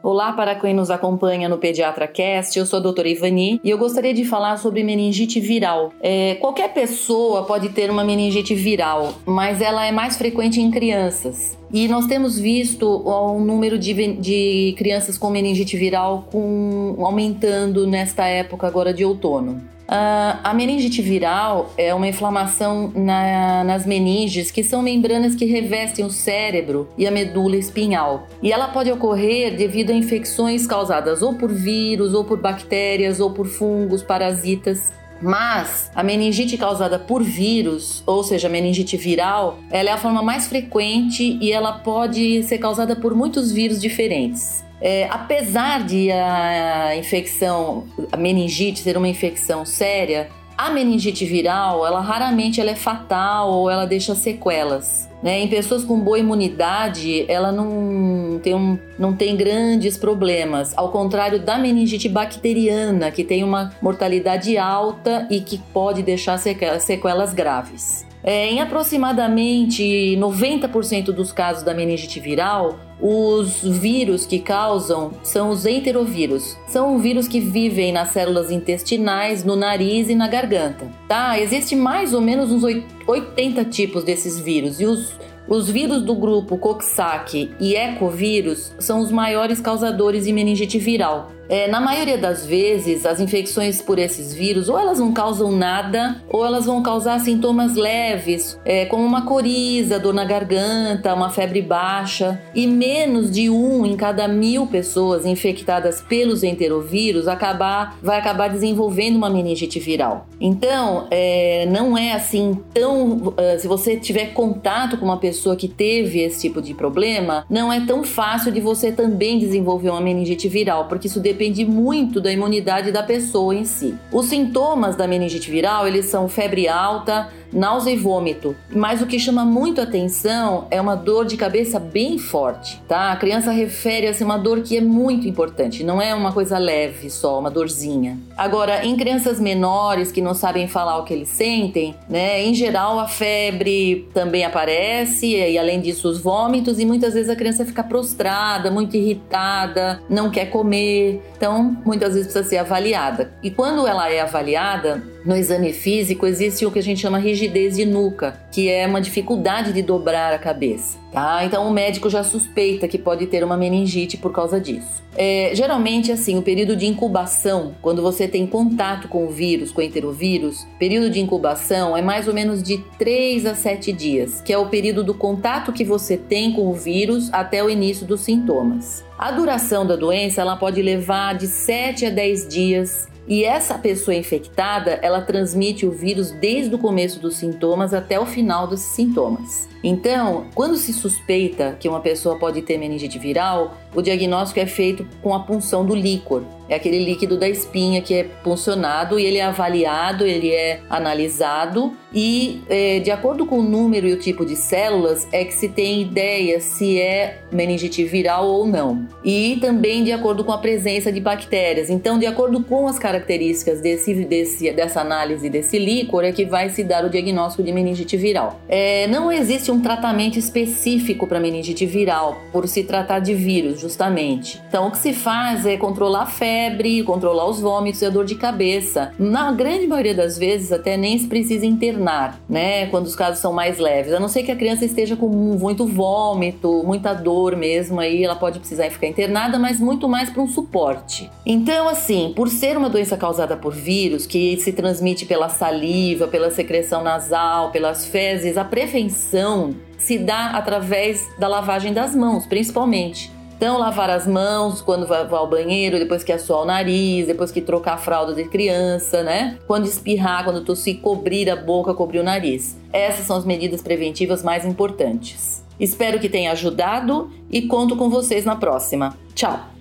Olá para quem nos acompanha no Pediatra Cast, eu sou a doutora Ivani e eu gostaria de falar sobre meningite viral. É, qualquer pessoa pode ter uma meningite viral, mas ela é mais frequente em crianças. E nós temos visto o número de, de crianças com meningite viral com, aumentando nesta época agora de outono. Uh, a meningite viral é uma inflamação na, nas meninges, que são membranas que revestem o cérebro e a medula espinhal. E ela pode ocorrer devido a infecções causadas ou por vírus, ou por bactérias, ou por fungos, parasitas. Mas a meningite causada por vírus, ou seja, meningite viral, ela é a forma mais frequente e ela pode ser causada por muitos vírus diferentes. É, apesar de a infecção, a meningite ser uma infecção séria, a meningite viral, ela raramente ela é fatal ou ela deixa sequelas. Né? Em pessoas com boa imunidade, ela não tem, um, não tem grandes problemas, ao contrário da meningite bacteriana, que tem uma mortalidade alta e que pode deixar sequelas, sequelas graves. É, em aproximadamente 90% dos casos da meningite viral, os vírus que causam são os enterovírus. São vírus que vivem nas células intestinais, no nariz e na garganta. Tá? Existem mais ou menos uns 80 tipos desses vírus e os os vírus do grupo Coxsackie e Ecovírus são os maiores causadores de meningite viral. É, na maioria das vezes, as infecções por esses vírus ou elas não causam nada ou elas vão causar sintomas leves, é, como uma coriza, dor na garganta, uma febre baixa. E menos de um em cada mil pessoas infectadas pelos enterovírus acabar, vai acabar desenvolvendo uma meningite viral. Então, é, não é assim tão. É, se você tiver contato com uma pessoa que teve esse tipo de problema, não é tão fácil de você também desenvolver uma meningite viral, porque isso depende depende muito da imunidade da pessoa em si. Os sintomas da meningite viral, eles são febre alta, náusea e vômito. Mas o que chama muito atenção é uma dor de cabeça bem forte, tá? A criança refere a assim, uma dor que é muito importante, não é uma coisa leve só, uma dorzinha. Agora, em crianças menores que não sabem falar o que eles sentem, né? Em geral, a febre também aparece e além disso os vômitos e muitas vezes a criança fica prostrada, muito irritada, não quer comer. Então, muitas vezes precisa ser avaliada. E quando ela é avaliada, no exame físico existe o que a gente chama de nuca, que é uma dificuldade de dobrar a cabeça. Tá? Então o médico já suspeita que pode ter uma meningite por causa disso. É, geralmente, assim, o período de incubação, quando você tem contato com o vírus, com o enterovírus, período de incubação é mais ou menos de 3 a 7 dias, que é o período do contato que você tem com o vírus até o início dos sintomas. A duração da doença ela pode levar de 7 a 10 dias e essa pessoa infectada, ela transmite o vírus desde o começo dos sintomas até o final dos sintomas. Então, quando se suspeita que uma pessoa pode ter meningite viral, o diagnóstico é feito com a punção do líquor. É aquele líquido da espinha que é puncionado e ele é avaliado, ele é analisado e, é, de acordo com o número e o tipo de células, é que se tem ideia se é meningite viral ou não. E também de acordo com a presença de bactérias. Então, de acordo com as características desse, desse, dessa análise desse líquor, é que vai se dar o diagnóstico de meningite viral. É, não existe um tratamento específico para meningite viral, por se tratar de vírus, justamente. Então, o que se faz é controlar a febre, controlar os vômitos e a dor de cabeça. Na grande maioria das vezes, até nem se precisa internar, né? Quando os casos são mais leves. A não ser que a criança esteja com muito vômito, muita dor mesmo, aí ela pode precisar ficar internada, mas muito mais para um suporte. Então, assim, por ser uma doença causada por vírus, que se transmite pela saliva, pela secreção nasal, pelas fezes, a prevenção se dá através da lavagem das mãos, principalmente. Então, lavar as mãos quando vai, ao banheiro, depois que assoar o nariz, depois que trocar a fralda de criança, né? Quando espirrar, quando tossir, cobrir a boca, cobrir o nariz. Essas são as medidas preventivas mais importantes. Espero que tenha ajudado e conto com vocês na próxima. Tchau!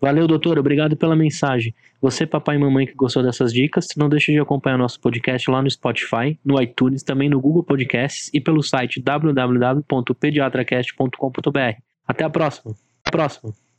Valeu, doutor. Obrigado pela mensagem. Você, papai e mamãe que gostou dessas dicas, não deixe de acompanhar nosso podcast lá no Spotify, no iTunes, também no Google Podcasts e pelo site www.pediatracast.com.br. Até a próxima. Até a próxima.